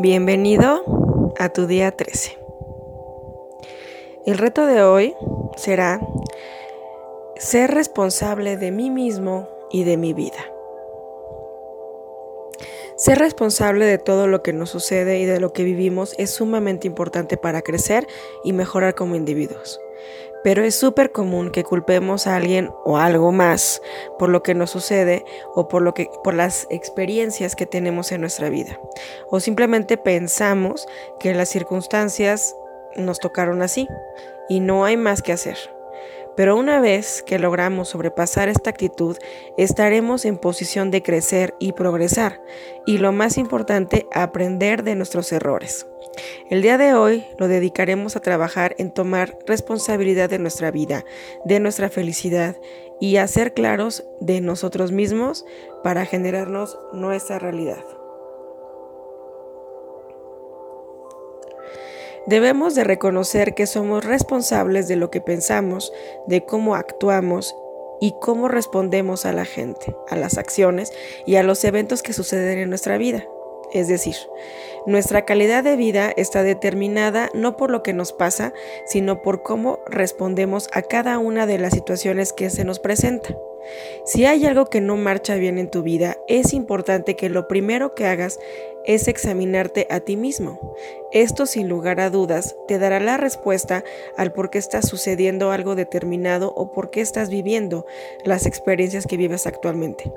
Bienvenido a tu día 13. El reto de hoy será ser responsable de mí mismo y de mi vida. Ser responsable de todo lo que nos sucede y de lo que vivimos es sumamente importante para crecer y mejorar como individuos pero es súper común que culpemos a alguien o algo más por lo que nos sucede o por, lo que, por las experiencias que tenemos en nuestra vida. O simplemente pensamos que las circunstancias nos tocaron así y no hay más que hacer. Pero una vez que logramos sobrepasar esta actitud, estaremos en posición de crecer y progresar, y lo más importante, aprender de nuestros errores. El día de hoy lo dedicaremos a trabajar en tomar responsabilidad de nuestra vida, de nuestra felicidad y a ser claros de nosotros mismos para generarnos nuestra realidad. Debemos de reconocer que somos responsables de lo que pensamos, de cómo actuamos y cómo respondemos a la gente, a las acciones y a los eventos que suceden en nuestra vida. Es decir, nuestra calidad de vida está determinada no por lo que nos pasa, sino por cómo respondemos a cada una de las situaciones que se nos presenta. Si hay algo que no marcha bien en tu vida, es importante que lo primero que hagas es examinarte a ti mismo. Esto sin lugar a dudas te dará la respuesta al por qué está sucediendo algo determinado o por qué estás viviendo las experiencias que vives actualmente.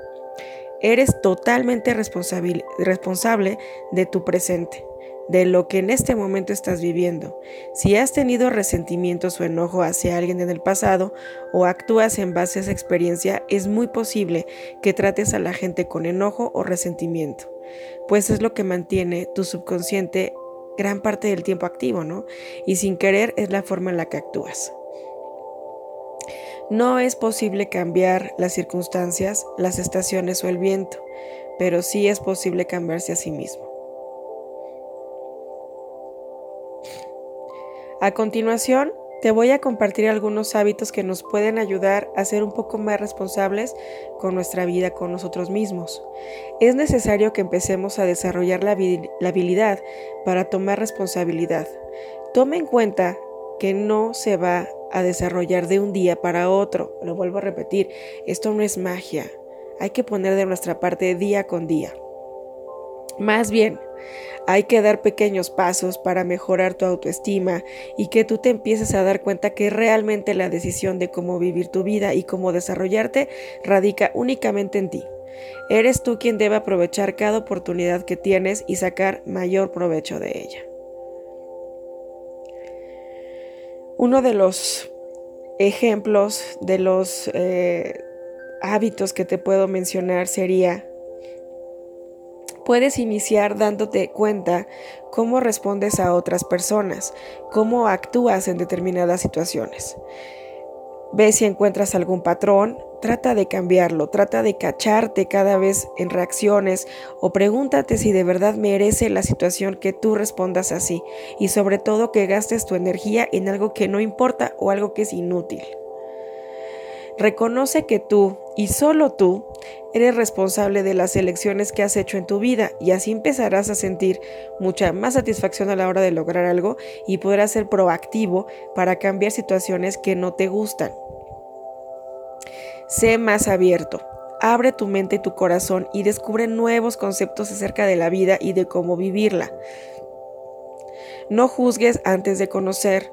Eres totalmente responsable, de tu presente, de lo que en este momento estás viviendo. Si has tenido resentimientos o enojo hacia alguien en el pasado o actúas en base a esa experiencia, es muy posible que trates a la gente con enojo o resentimiento, pues es lo que mantiene tu subconsciente gran parte del tiempo activo, ¿no? Y sin querer es la forma en la que actúas. No es posible cambiar las circunstancias, las estaciones o el viento, pero sí es posible cambiarse a sí mismo. A continuación, te voy a compartir algunos hábitos que nos pueden ayudar a ser un poco más responsables con nuestra vida, con nosotros mismos. Es necesario que empecemos a desarrollar la, habilidad para tomar responsabilidad. Toma en cuenta que no se va a desarrollar de un día para otro. Lo vuelvo a repetir, esto no es magia. Hay que poner de nuestra parte día con día. Más bien, hay que dar pequeños pasos para mejorar tu autoestima y que tú te empieces a dar cuenta que realmente la decisión de cómo vivir tu vida y cómo desarrollarte radica únicamente en ti. Eres tú quien debe aprovechar cada oportunidad que tienes y sacar mayor provecho de ella. Uno de los ejemplos de los eh, hábitos que te puedo mencionar sería, puedes iniciar dándote cuenta cómo respondes a otras personas, cómo actúas en determinadas situaciones. Ve si encuentras algún patrón, trata de cambiarlo, trata de cacharte cada vez en reacciones o pregúntate si de verdad merece la situación que tú respondas así y sobre todo que gastes tu energía en algo que no importa o algo que es inútil. Reconoce que tú y solo tú eres responsable de las elecciones que has hecho en tu vida y así empezarás a sentir mucha más satisfacción a la hora de lograr algo y podrás ser proactivo para cambiar situaciones que no te gustan. Sé más abierto. Abre tu mente y tu corazón y descubre nuevos conceptos acerca de la vida y de cómo vivirla. No juzgues antes de conocer.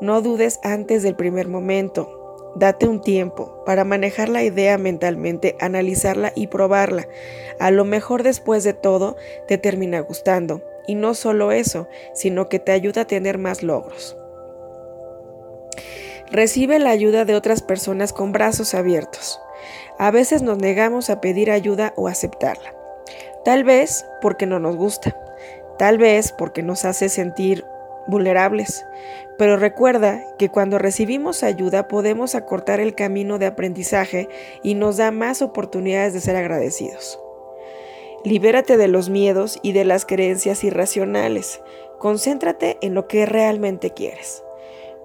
No dudes antes del primer momento. Date un tiempo para manejar la idea mentalmente, analizarla y probarla. A lo mejor después de todo te termina gustando. Y no solo eso, sino que te ayuda a tener más logros. Recibe la ayuda de otras personas con brazos abiertos. A veces nos negamos a pedir ayuda o aceptarla. Tal vez porque no nos gusta. Tal vez porque nos hace sentir vulnerables. Pero recuerda que cuando recibimos ayuda podemos acortar el camino de aprendizaje y nos da más oportunidades de ser agradecidos. Libérate de los miedos y de las creencias irracionales. Concéntrate en lo que realmente quieres.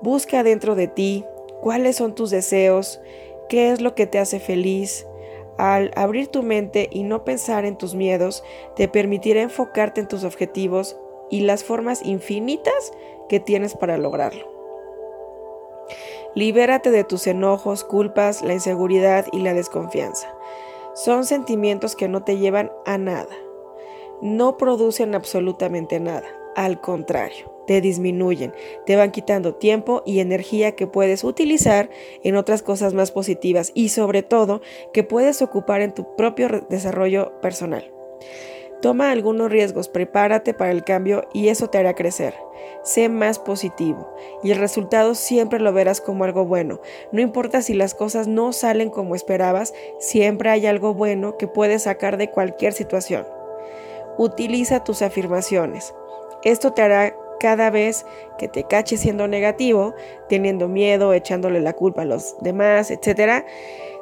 Busca dentro de ti cuáles son tus deseos, qué es lo que te hace feliz. Al abrir tu mente y no pensar en tus miedos, te permitirá enfocarte en tus objetivos y las formas infinitas que tienes para lograrlo. Libérate de tus enojos, culpas, la inseguridad y la desconfianza. Son sentimientos que no te llevan a nada. No producen absolutamente nada. Al contrario, te disminuyen, te van quitando tiempo y energía que puedes utilizar en otras cosas más positivas y sobre todo que puedes ocupar en tu propio desarrollo personal. Toma algunos riesgos, prepárate para el cambio y eso te hará crecer. Sé más positivo y el resultado siempre lo verás como algo bueno. No importa si las cosas no salen como esperabas, siempre hay algo bueno que puedes sacar de cualquier situación. Utiliza tus afirmaciones. Esto te hará cada vez que te caches siendo negativo, teniendo miedo, echándole la culpa a los demás, etc.,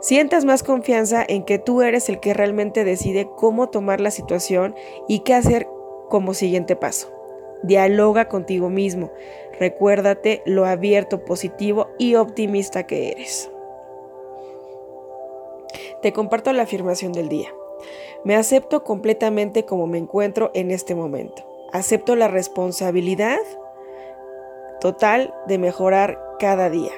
sientas más confianza en que tú eres el que realmente decide cómo tomar la situación y qué hacer como siguiente paso. Dialoga contigo mismo. Recuérdate lo abierto, positivo y optimista que eres. Te comparto la afirmación del día. Me acepto completamente como me encuentro en este momento acepto la responsabilidad total de mejorar cada día.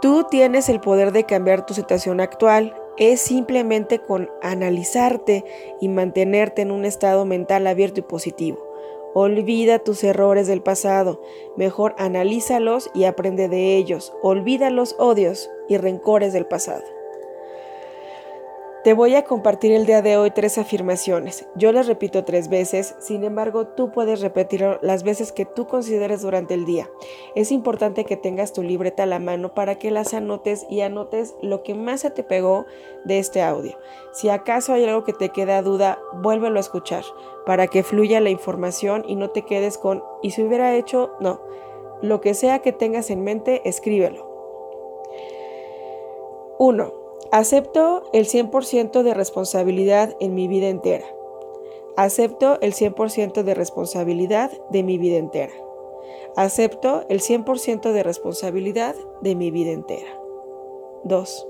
Tú tienes el poder de cambiar tu situación actual. Es simplemente con analizarte y mantenerte en un estado mental abierto y positivo. Olvida tus errores del pasado, mejor analízalos y aprende de ellos. Olvida los odios y rencores del pasado. Te voy a compartir el día de hoy tres afirmaciones. Yo las repito tres veces, sin embargo tú puedes repetirlo las veces que tú consideres durante el día. Es importante que tengas tu libreta a la mano para que las anotes y anotes lo que más se te pegó de este audio. Si acaso hay algo que te queda duda, vuélvelo a escuchar para que fluya la información y no te quedes con y si hubiera hecho, no. Lo que sea que tengas en mente, escríbelo. 1. Acepto el 100% de responsabilidad en mi vida entera. Acepto el 100% de responsabilidad de mi vida entera. Acepto el 100% de responsabilidad de mi vida entera. 2.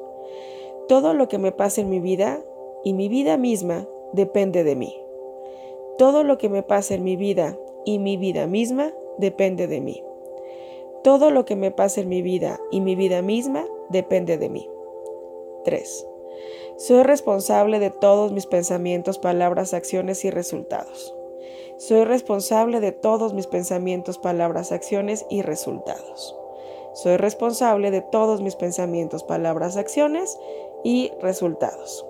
Todo lo que me pasa en mi vida y mi vida misma depende de mí. Todo lo que me pasa en mi vida y mi vida misma depende de mí. Todo lo que me pasa en mi vida y mi vida misma depende de mí. 3. Soy responsable de todos mis pensamientos, palabras, acciones y resultados. Soy responsable de todos mis pensamientos, palabras, acciones y resultados. Soy responsable de todos mis pensamientos, palabras, acciones y resultados.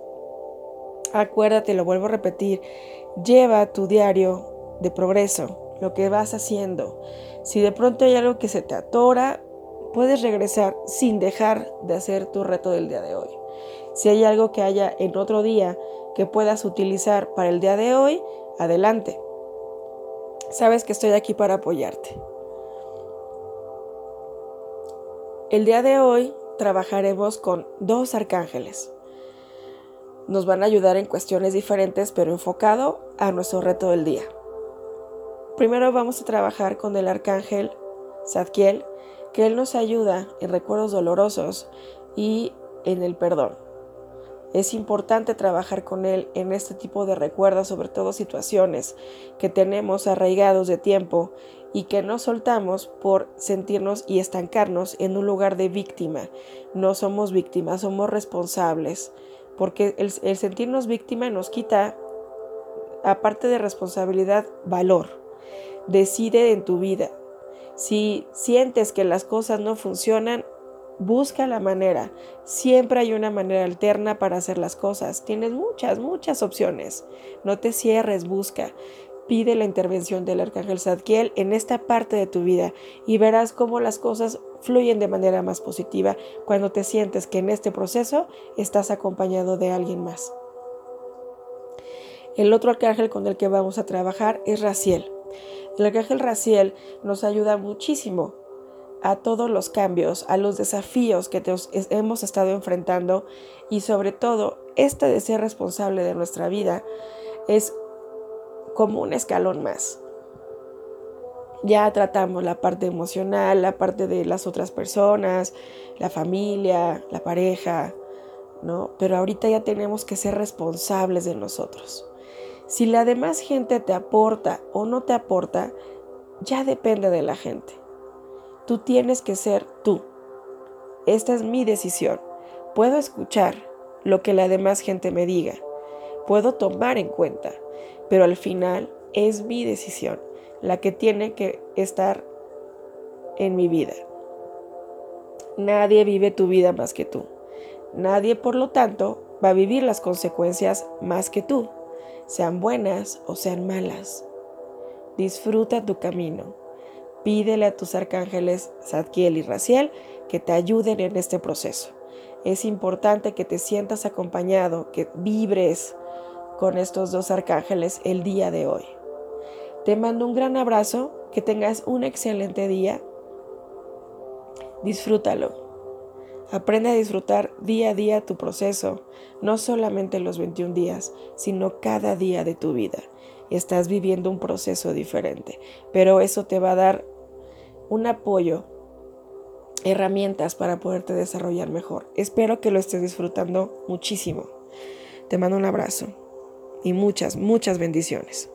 Acuérdate, lo vuelvo a repetir, lleva tu diario de progreso, lo que vas haciendo. Si de pronto hay algo que se te atora, puedes regresar sin dejar de hacer tu reto del día de hoy. Si hay algo que haya en otro día que puedas utilizar para el día de hoy, adelante. Sabes que estoy aquí para apoyarte. El día de hoy trabajaremos con dos arcángeles. Nos van a ayudar en cuestiones diferentes, pero enfocado a nuestro reto del día. Primero vamos a trabajar con el arcángel Zadkiel, que él nos ayuda en recuerdos dolorosos y en el perdón. Es importante trabajar con Él en este tipo de recuerdos, sobre todo situaciones que tenemos arraigados de tiempo y que no soltamos por sentirnos y estancarnos en un lugar de víctima. No somos víctimas, somos responsables, porque el, el sentirnos víctima nos quita, aparte de responsabilidad, valor. Decide en tu vida. Si sientes que las cosas no funcionan, Busca la manera. Siempre hay una manera alterna para hacer las cosas. Tienes muchas, muchas opciones. No te cierres, busca. Pide la intervención del arcángel Zadkiel en esta parte de tu vida y verás cómo las cosas fluyen de manera más positiva cuando te sientes que en este proceso estás acompañado de alguien más. El otro arcángel con el que vamos a trabajar es Raciel. El arcángel Raciel nos ayuda muchísimo a todos los cambios, a los desafíos que hemos estado enfrentando y sobre todo este de ser responsable de nuestra vida es como un escalón más. Ya tratamos la parte emocional, la parte de las otras personas, la familia, la pareja, ¿no? Pero ahorita ya tenemos que ser responsables de nosotros. Si la demás gente te aporta o no te aporta, ya depende de la gente. Tú tienes que ser tú. Esta es mi decisión. Puedo escuchar lo que la demás gente me diga. Puedo tomar en cuenta. Pero al final es mi decisión la que tiene que estar en mi vida. Nadie vive tu vida más que tú. Nadie, por lo tanto, va a vivir las consecuencias más que tú, sean buenas o sean malas. Disfruta tu camino. Pídele a tus arcángeles Zadkiel y Raciel que te ayuden en este proceso. Es importante que te sientas acompañado, que vibres con estos dos arcángeles el día de hoy. Te mando un gran abrazo, que tengas un excelente día. Disfrútalo. Aprende a disfrutar día a día tu proceso, no solamente los 21 días, sino cada día de tu vida. Estás viviendo un proceso diferente, pero eso te va a dar un apoyo, herramientas para poderte desarrollar mejor. Espero que lo estés disfrutando muchísimo. Te mando un abrazo y muchas, muchas bendiciones.